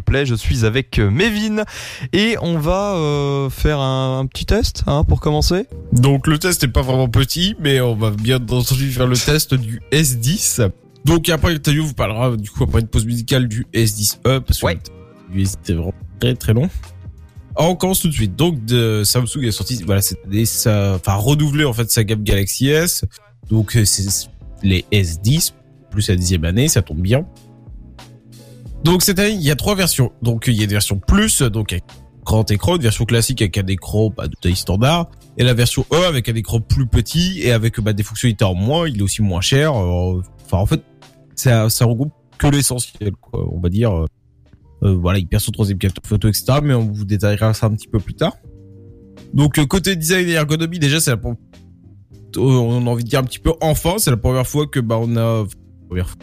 Play. Je suis avec euh, Mévin et on va euh, faire un, petit test hein, pour commencer. Donc le test n'est pas vraiment petit, mais on va bien entendu faire le test du S10. Donc après l'interview vous parlera du coup après une pause musicale du S10e parce que le S10 est vraiment très très long. Alors, on commence tout de suite. Donc de Samsung est sorti voilà cette année ça enfin renouvelé en fait sa gamme Galaxy S. Donc c'est les S10 plus la dixième année, ça tombe bien. Donc cette année, il y a trois versions. Donc il y a une version plus, donc avec grand écran, une version classique avec un écran bah, de taille standard, et la version E avec un écran plus petit et avec bah, des fonctionnalités en moins. Il est aussi moins cher. Euh, enfin en fait, ça, ça regroupe que l'essentiel, quoi. On va dire. Euh, euh voilà, il perd son troisième capteur photo, etc. Mais on vous détaillera ça un petit peu plus tard. Donc euh, côté design et ergonomie, déjà c'est la on a envie de dire un petit peu enfin, c'est la première fois que bah on a première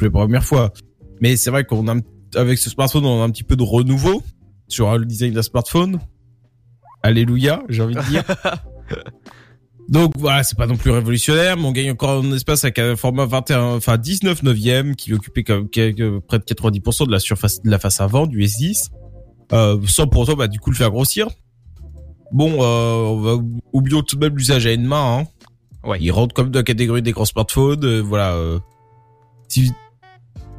la première fois mais c'est vrai qu'on a, avec ce smartphone, on a un petit peu de renouveau sur le design d'un smartphone. Alléluia, j'ai envie de dire. Donc voilà, c'est pas non plus révolutionnaire, mais on gagne encore en espace avec un format 21, enfin 19 neuvième qui occupait quand même près de 90% de la surface de la face avant du S10, euh, sans pour autant bah, du coup le faire grossir. Bon, euh, on va oublier tout de même l'usage à une main. Hein. Ouais, il rentre comme dans la catégorie des grands smartphones. Euh, voilà, euh, si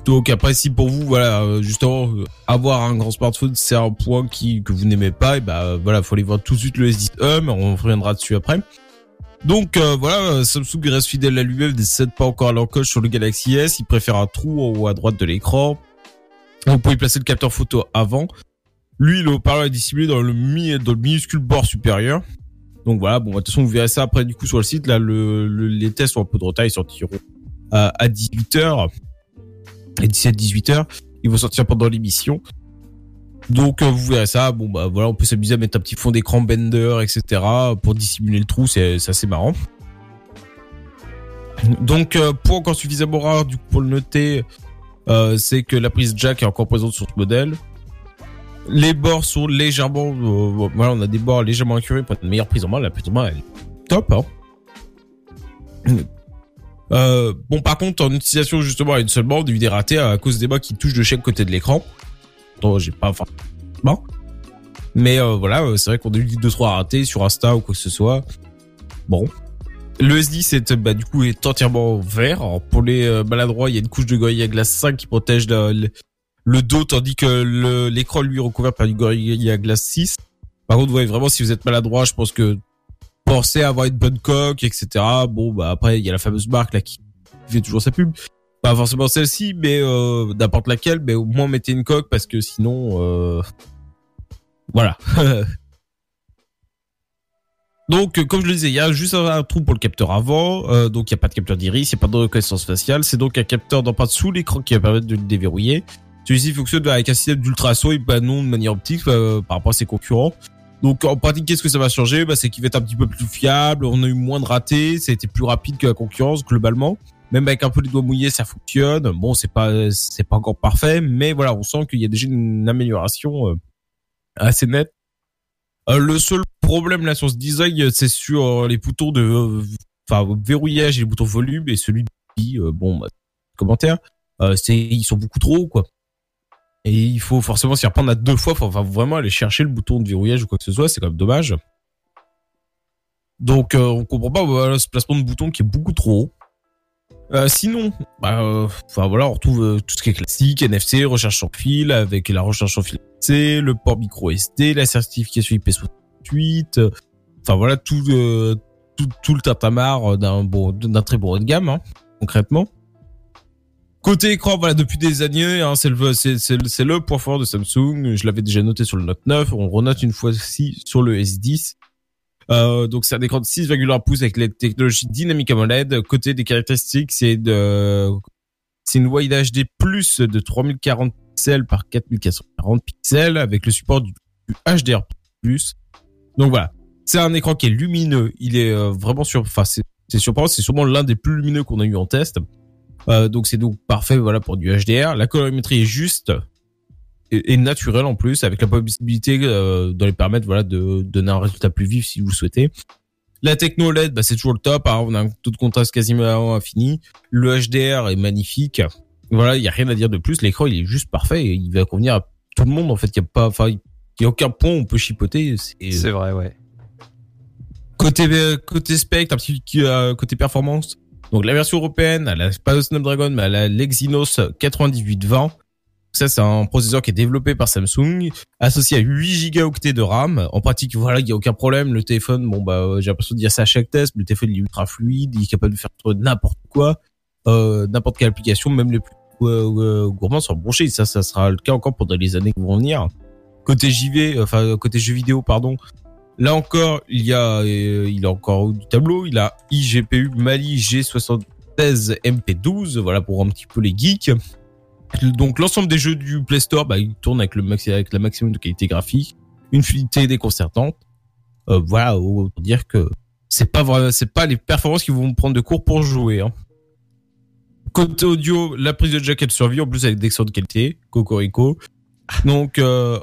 donc après, si pour vous, voilà, euh, justement, euh, avoir un grand smartphone, c'est un point qui que vous n'aimez pas, et bah voilà, faut aller voir tout de suite le S10e, mais on reviendra dessus après. Donc euh, voilà, Samsung reste fidèle à lui-même, décède pas encore à l'encoche sur le Galaxy S, il préfère un trou en haut à droite de l'écran. Peut y placer le capteur photo avant. Lui, le haut-parleur est dissimulé dans le, mi dans le minuscule bord supérieur. Donc voilà, bon, de toute façon, vous verrez ça après du coup sur le site. Là, le, les tests ont un peu de retard, ils sortiront à 18h et 17-18 heures. Ils vont sortir pendant l'émission. Donc euh, vous verrez ça. Bon bah voilà, on peut s'amuser à mettre un petit fond d'écran Bender, etc. pour dissimuler le trou. C'est assez marrant. Donc euh, pour encore suffisamment rare du coup pour le noter, euh, c'est que la prise jack est encore présente sur ce modèle. Les bords sont légèrement, voilà, on a des bords légèrement incurés pour une meilleure prise en main. La prise en main elle est top. Hein. Euh, bon, par contre, en utilisation justement à une seule bande, il des ratés à cause des bas qui touchent de chaque côté de l'écran. Donc, j'ai pas, enfin, bon. Mais euh, voilà, euh, c'est vrai qu'on a eu deux trois ratés sur Insta ou quoi que ce soit. Bon. Le S10 est, bah, du coup, est entièrement vert. pour les maladroits, il y a une couche de Gorilla Glass 5 qui protège le, dos, tandis que l'écran, lui, est recouvert par du Gorilla Glass 6. Par contre, vous voyez vraiment, si vous êtes maladroit, je pense que pensez avoir une bonne coque, etc. Bon, bah après, il y a la fameuse marque là qui fait toujours sa pub. Pas forcément celle-ci, mais euh, n'importe laquelle, mais au moins mettez une coque parce que sinon, euh... voilà. donc, comme je le disais, il y a juste un, trou pour le capteur avant, euh, donc il n'y a pas de capteur d'iris, il n'y a pas de reconnaissance faciale, c'est donc un capteur d'empreinte sous l'écran qui va permettre de le déverrouiller. Celui-ci fonctionne avec un système d'ultrason et pas non de manière optique euh, par rapport à ses concurrents. Donc en pratique, qu'est-ce que ça va changer? Bah, C'est qu'il va être un petit peu plus fiable, on a eu moins de ratés, ça a été plus rapide que la concurrence globalement. Même avec un peu les doigts mouillés, ça fonctionne. Bon, c'est pas pas encore parfait, mais voilà, on sent qu'il y a déjà une amélioration euh, assez nette. Euh, le seul problème là sur ce design, c'est sur euh, les boutons de enfin verrouillage et les boutons volume et celui de bon bah, commentaire, c'est ils sont beaucoup trop quoi. Et il faut forcément s'y reprendre à deux fois. Faut vraiment aller chercher le bouton de verrouillage ou quoi que ce soit. C'est quand même dommage. Donc, euh, on comprend pas voilà, ce placement de bouton qui est beaucoup trop haut. Euh, sinon, bah, euh, enfin voilà, on retrouve euh, tout ce qui est classique, NFC, recherche sans fil, avec la recherche sans fil C, le port micro SD, la certification IP68. Enfin voilà, tout, tout, tout le tatamar d'un bon, très bon haut de gamme, hein, concrètement. Côté écran, voilà, depuis des années, hein, c'est le, c'est, le point fort de Samsung. Je l'avais déjà noté sur le Note 9. On renote une fois-ci sur le S10. Euh, donc c'est un écran de 6,1 pouces avec la technologie Dynamic AMOLED. Côté des caractéristiques, c'est de, c'est une Wide HD plus de 3040 pixels par 4440 pixels avec le support du, HDR+. Donc voilà, c'est un écran qui est lumineux. Il est euh, vraiment sur, enfin c'est, c'est surprenant. C'est sûrement l'un des plus lumineux qu'on a eu en test. Euh, donc c'est donc parfait voilà pour du HDR. La colorimétrie est juste et, naturelle en plus avec la possibilité euh, de les permettre voilà de, donner un résultat plus vif si vous le souhaitez. La techno LED, bah, c'est toujours le top. Hein. On a un taux de contraste quasiment infini. Le HDR est magnifique. Voilà, il y a rien à dire de plus. L'écran, il est juste parfait et il va convenir à tout le monde en fait. Il y a pas, enfin, il y a aucun point où on peut chipoter. C'est vrai, ouais. Côté côté spec, un petit côté performance. Donc la version européenne, elle a pas le Snapdragon, mais elle a l'Exynos 9820. Ça, c'est un processeur qui est développé par Samsung, associé à 8 Go de RAM. En pratique, voilà, il y a aucun problème. Le téléphone, bon bah, j'ai l'impression de dire ça à chaque test. Le téléphone il est ultra fluide, il est capable de faire n'importe quoi, euh, n'importe quelle application, même les plus euh, gourmands sont branchés. Ça, ça sera le cas encore pendant les années qui vont venir. Côté JV, enfin côté jeux vidéo, pardon. Là encore, il y a, euh, il a encore du tableau. Il a iGPU Mali G76 MP12. Voilà pour un petit peu les geeks. Donc l'ensemble des jeux du Play Store, bah, ils tournent avec le maxi, avec la maximum de qualité graphique, une fluidité déconcertante. Euh, voilà, pour dire que c'est pas vrai, c'est pas les performances qui vont me prendre de cours pour jouer. Hein. Côté audio, la prise de jack elle survit en plus avec des sons de qualité, Cocorico. Donc euh,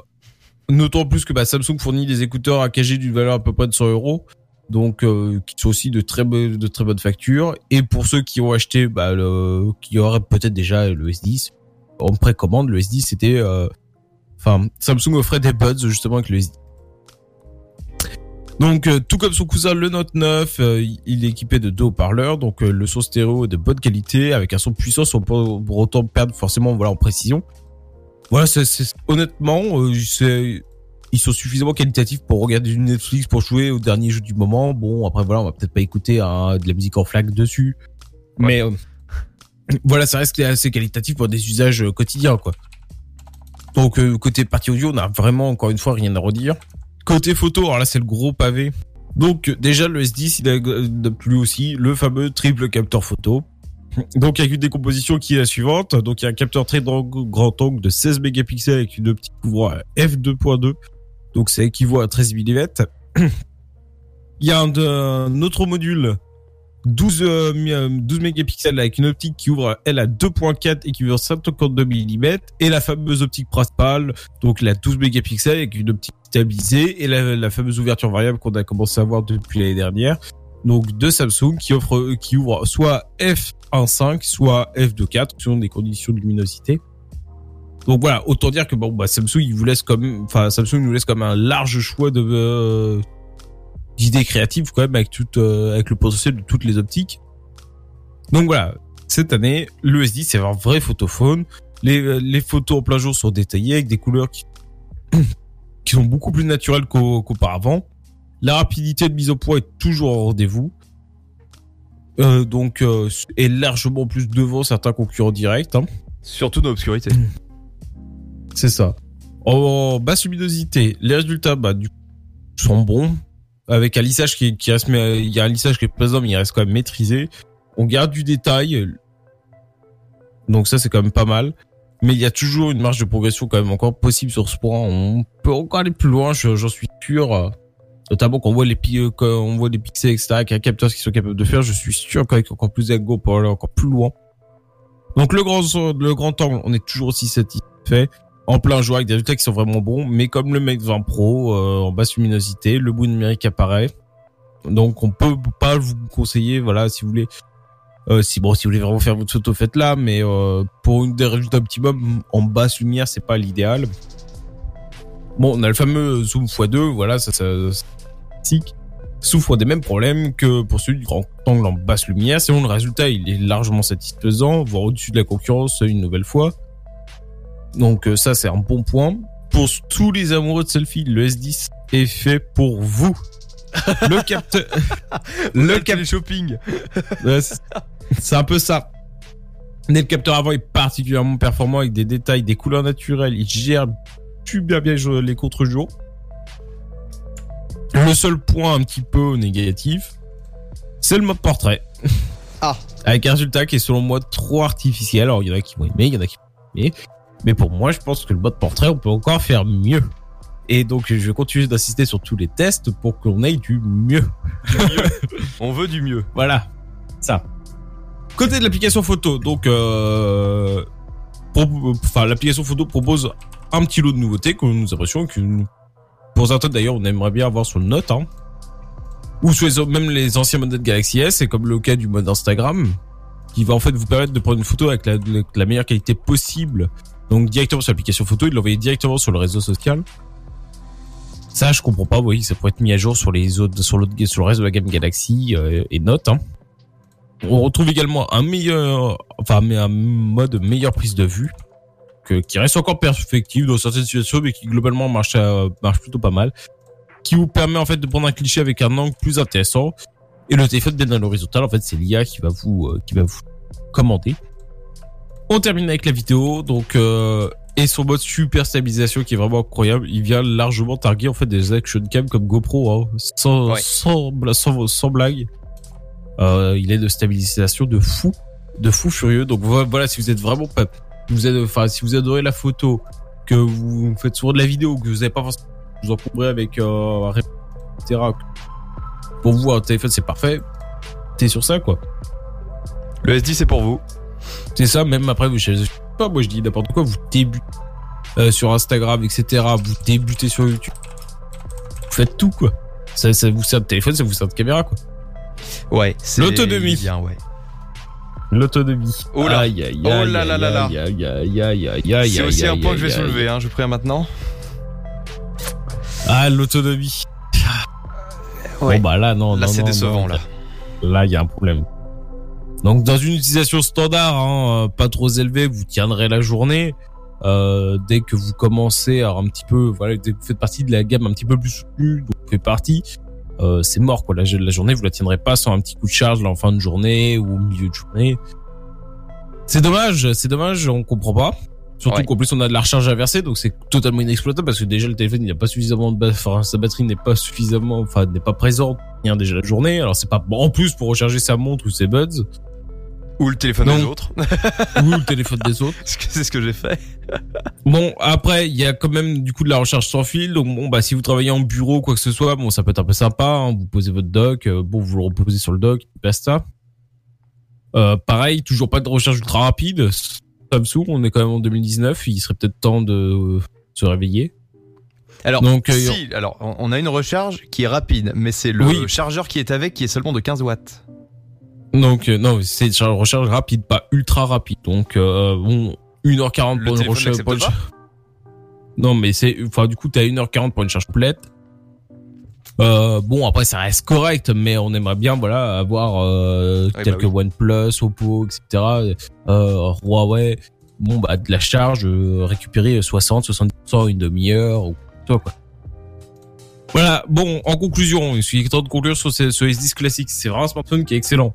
en plus que bah, Samsung fournit des écouteurs AKG d'une valeur à peu près de 100 euros donc euh, qui sont aussi de très de très bonnes factures et pour ceux qui ont acheté bah, le, qui auraient peut-être déjà le S10 en précommande, le S10 c'était, euh, enfin, Samsung offrait des buds justement avec le S10. Donc, euh, tout comme son cousin le Note 9, euh, il est équipé de deux haut-parleurs, donc le son stéréo est de bonne qualité, avec un son puissant sans pour, autant perdre forcément voilà en précision. Voilà, c'est honnêtement, c'est ils sont suffisamment qualitatifs pour regarder du Netflix, pour jouer au dernier jeu du moment. Bon, après voilà, on va peut-être pas écouter hein, de la musique en flag dessus, mais voilà, ça reste assez qualitatif pour des usages euh, quotidiens, quoi. Donc euh, côté partie audio, on a vraiment encore une fois rien à redire. Côté photo, alors là c'est le gros pavé. Donc déjà le S10 il a plus aussi le fameux triple capteur photo. Donc avec une décomposition qui est la suivante. Donc il y a un capteur très grand angle de 16 mégapixels avec une optique couvrant f2.2. Donc ça équivaut à 13 mm. Il y a un autre module 12, 12 euh, mégapixels avec une optique qui ouvre elle à 2.4 et qui ouvre 152 mm et la fameuse optique principale donc la 12 mégapixels avec une optique stabilisée et la, fameuse ouverture variable qu'on a commencé à voir depuis l'année dernière donc de Samsung qui offre qui ouvre soit f1.5 soit f2.4 selon des conditions de luminosité donc voilà autant dire que bon bah Samsung il vous laisse comme enfin Samsung nous laisse comme un large choix de euh, d'idées créatives quand même avec tout euh, avec le potentiel de toutes les optiques. Donc voilà, cette année, le S10 c'est un vrai photophone. Les, euh, les photos en plein jour sont détaillées avec des couleurs qui, qui sont beaucoup plus naturelles qu'auparavant. La rapidité de mise au point est toujours au rendez-vous. Euh, donc euh, est largement plus devant certains concurrents directs. Hein. Surtout dans l'obscurité. C'est ça. En basse luminosité, les résultats bah, du, sont bons avec un lissage qui, qui reste, il y a un lissage qui est présent, mais il reste quand même maîtrisé. On garde du détail. Donc ça, c'est quand même pas mal. Mais il y a toujours une marge de progression quand même encore possible sur ce point. On peut encore aller plus loin, j'en suis sûr. Notamment quand on voit les, quand on voit les pixels, etc., avec un capteur qui sont capables de faire, je suis sûr qu'avec encore plus d'ego pour aller encore plus loin. Donc le grand, le grand angle, on est toujours aussi satisfait en plein jour avec des résultats qui sont vraiment bons. Mais comme le Mate 20 Pro euh, en basse luminosité, le bout numérique apparaît. Donc on peut pas vous conseiller, voilà, si vous voulez. Euh, si bon, si vous voulez vraiment faire votre photo, faites-la. Mais euh, pour une des résultats optimum en basse lumière, c'est pas l'idéal. Bon, on a le fameux zoom x2, voilà, ça, ça, souffre des mêmes problèmes que pour celui du grand angle en basse lumière. Sinon, le résultat, il est largement satisfaisant, voire au-dessus de la concurrence une nouvelle fois. Donc euh, ça c'est un bon point. Pour tous les amoureux de selfie, le S10 est fait pour vous. le capteur, le capteur shopping. c'est un peu ça. Mais le capteur avant est particulièrement performant avec des détails, des couleurs naturelles. Il gère super bien les contre-jours. Le seul point un petit peu négatif, c'est le mode portrait. Ah. Avec un résultat qui est selon moi trop artificiel. Alors il y en a qui vont aimer, il y en a qui vont aimer. Mais pour moi, je pense que le mode portrait, on peut encore faire mieux. Et donc, je vais continuer d'insister sur tous les tests pour qu'on ait du mieux. on veut du mieux. Voilà. Ça. Côté de l'application photo, donc, euh, enfin, l'application photo propose un petit lot de nouveautés que nous apprécions, que pour certains d'ailleurs, on aimerait bien avoir sur Note, hein. Ou sur les, même les anciens modèles de Galaxy S, c'est comme le cas du mode Instagram, qui va en fait vous permettre de prendre une photo avec la, meilleure qualité possible Donc directement sur l'application photo, il l'envoyait directement sur le réseau social. Ça, je comprends pas. Oui, ça pourrait être mis à jour sur les autres, sur, l'autre, sur le reste de la gamme Galaxy euh, et Note. Hein. On retrouve également un meilleur, enfin un mode meilleure prise de vue qui reste encore perfectible dans certaines situations, mais qui globalement marche euh, marche plutôt pas mal. Qui vous permet en fait de prendre un cliché avec un angle plus intéressant. Et le téléphone bien dans l'horizontale, en fait, c'est l'IA qui va vous euh, qui va vous commander. On termine avec la vidéo, donc euh, et son mode super stabilisation qui est vraiment incroyable. Il vient largement targuer en fait des action cam comme GoPro, hein, sans, sans, sans, sans blague. Il est de stabilisation de fou, de fou furieux. Donc voilà, si vous êtes vraiment pas, vous êtes, enfin si vous adorez la photo, que vous faites souvent de la vidéo, que vous n'avez pas forcément vous encombrez avec euh, etc. Pour vous un téléphone c'est parfait. T'es sur ça quoi. Le S10 c'est pour vous. C'est ça. Même après vous, je sais pas, moi je dis n'importe quoi. Vous débutez euh, sur Instagram, etc. Vous débutez sur YouTube. Vous faites tout quoi. Ça, ça vous sert de téléphone, ça vous sert de caméra quoi. Ouais, c'est l'autonomie. Bien, ouais. L'autonomie. Oh là, aïe, aïe, oh là là là là. Aïe, aïe, aïe, aïe, aïe, aïe, C'est aussi un point que je vais aïe, soulever, hein. Je préviens maintenant. Ah, l'autonomie. Ouais. Bon bah là non, Là, non, c'est non, décevant, non. là. Là, il y a un problème. Donc dans une utilisation standard, hein, euh, pas trop élevée, vous tiendrez la journée. Euh, dès que vous commencez à un petit peu, voilà, dès que vous faites partie de la gamme un petit peu plus soutenue, donc vous faites partie, euh, c'est mort quoi. La, la journée, vous la tiendrez pas sans un petit coup de charge là, en fin de journée ou au milieu de journée. C'est dommage, c'est dommage, on comprend pas. Surtout Ouais. qu'en plus on a de la recharge à verser, donc c'est totalement inexploitable parce que déjà le téléphone il n'a pas suffisamment de, enfin sa batterie n'est pas suffisamment, enfin n'est pas présente, rien déjà la journée. Alors c'est pas bon, en plus pour recharger sa montre ou ses buds Ou le téléphone des autres. ou le téléphone des autres. C'est ce que j'ai fait. Bon après il y a quand même du coup de la recharge sans fil, donc bon bah si vous travaillez en bureau quoi que ce soit, bon ça peut être un peu sympa. hein. vous posez votre dock, euh, bon vous le reposez sur le dock, basta. Euh, pareil, toujours pas de recharge ultra rapide. Samsung, on est quand même en 2019, il serait peut-être temps de se réveiller. Alors, Donc, euh, si, alors, on on a une recharge qui est rapide, mais c'est le Oui. chargeur qui est avec qui est seulement de 15 watts. Donc euh, non, c'est une recharge rapide, pas ultra rapide. Donc euh, bon, 1h40 Le pour une pour cha- Non, mais c'est enfin du coup tu as 1h40 pour une charge complète. Euh, bon après ça reste correct, mais on aimerait bien voilà avoir euh, bah quelques oui. OnePlus, Oppo, etc. Euh, Huawei, bon bah de la charge euh, récupérer 60, 70% une demi-heure ou toi quoi. Voilà, bon, en conclusion, je suis temps de conclure sur ce, ce S10 classique. C'est vraiment un smartphone qui est excellent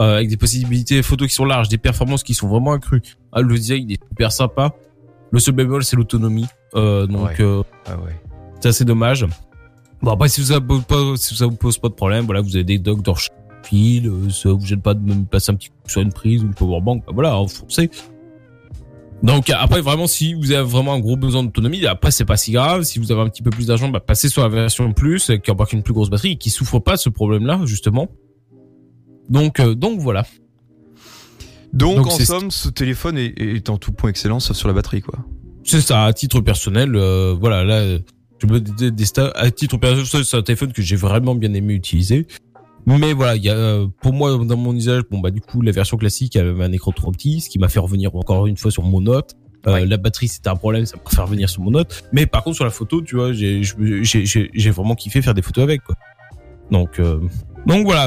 euh, avec des possibilités photos qui sont larges, des performances qui sont vraiment accrues. Ah, le design il est super sympa. Le seul bémol c'est l'autonomie. Euh, donc Ouais. euh, Ah ouais. c'est assez dommage. Bon après si ça vous pas si ça vous pose pas de problème, voilà vous avez des docks dans fil, euh, ça vous gêne pas de me placer un petit coup sur une prise ou une powerbank, bah voilà, foncez. Donc après vraiment si vous avez vraiment un gros besoin d'autonomie, après c'est pas si grave. Si vous avez un petit peu plus d'argent, bah passez sur la version plus qui embarque une plus grosse batterie et qui souffre pas de ce problème-là justement. Donc euh, donc voilà. Donc, Donc, en somme, ce téléphone est, est en tout point excellent, sauf sur la batterie, quoi. C'est ça, à titre personnel, euh, voilà, là, je me à titre personnel, c'est un téléphone que j'ai vraiment bien aimé utiliser. Mais voilà, il y a, euh, pour moi, dans mon usage, bon, bah, du coup, la version classique avait un écran trop petit, ce qui m'a fait revenir encore une fois sur mon note. Euh, Ouais. La batterie, c'était un problème, ça m'a fait revenir sur mon note. Mais par contre, sur la photo, tu vois, j'ai, vraiment kiffé faire des photos avec, quoi. Donc, euh, donc voilà.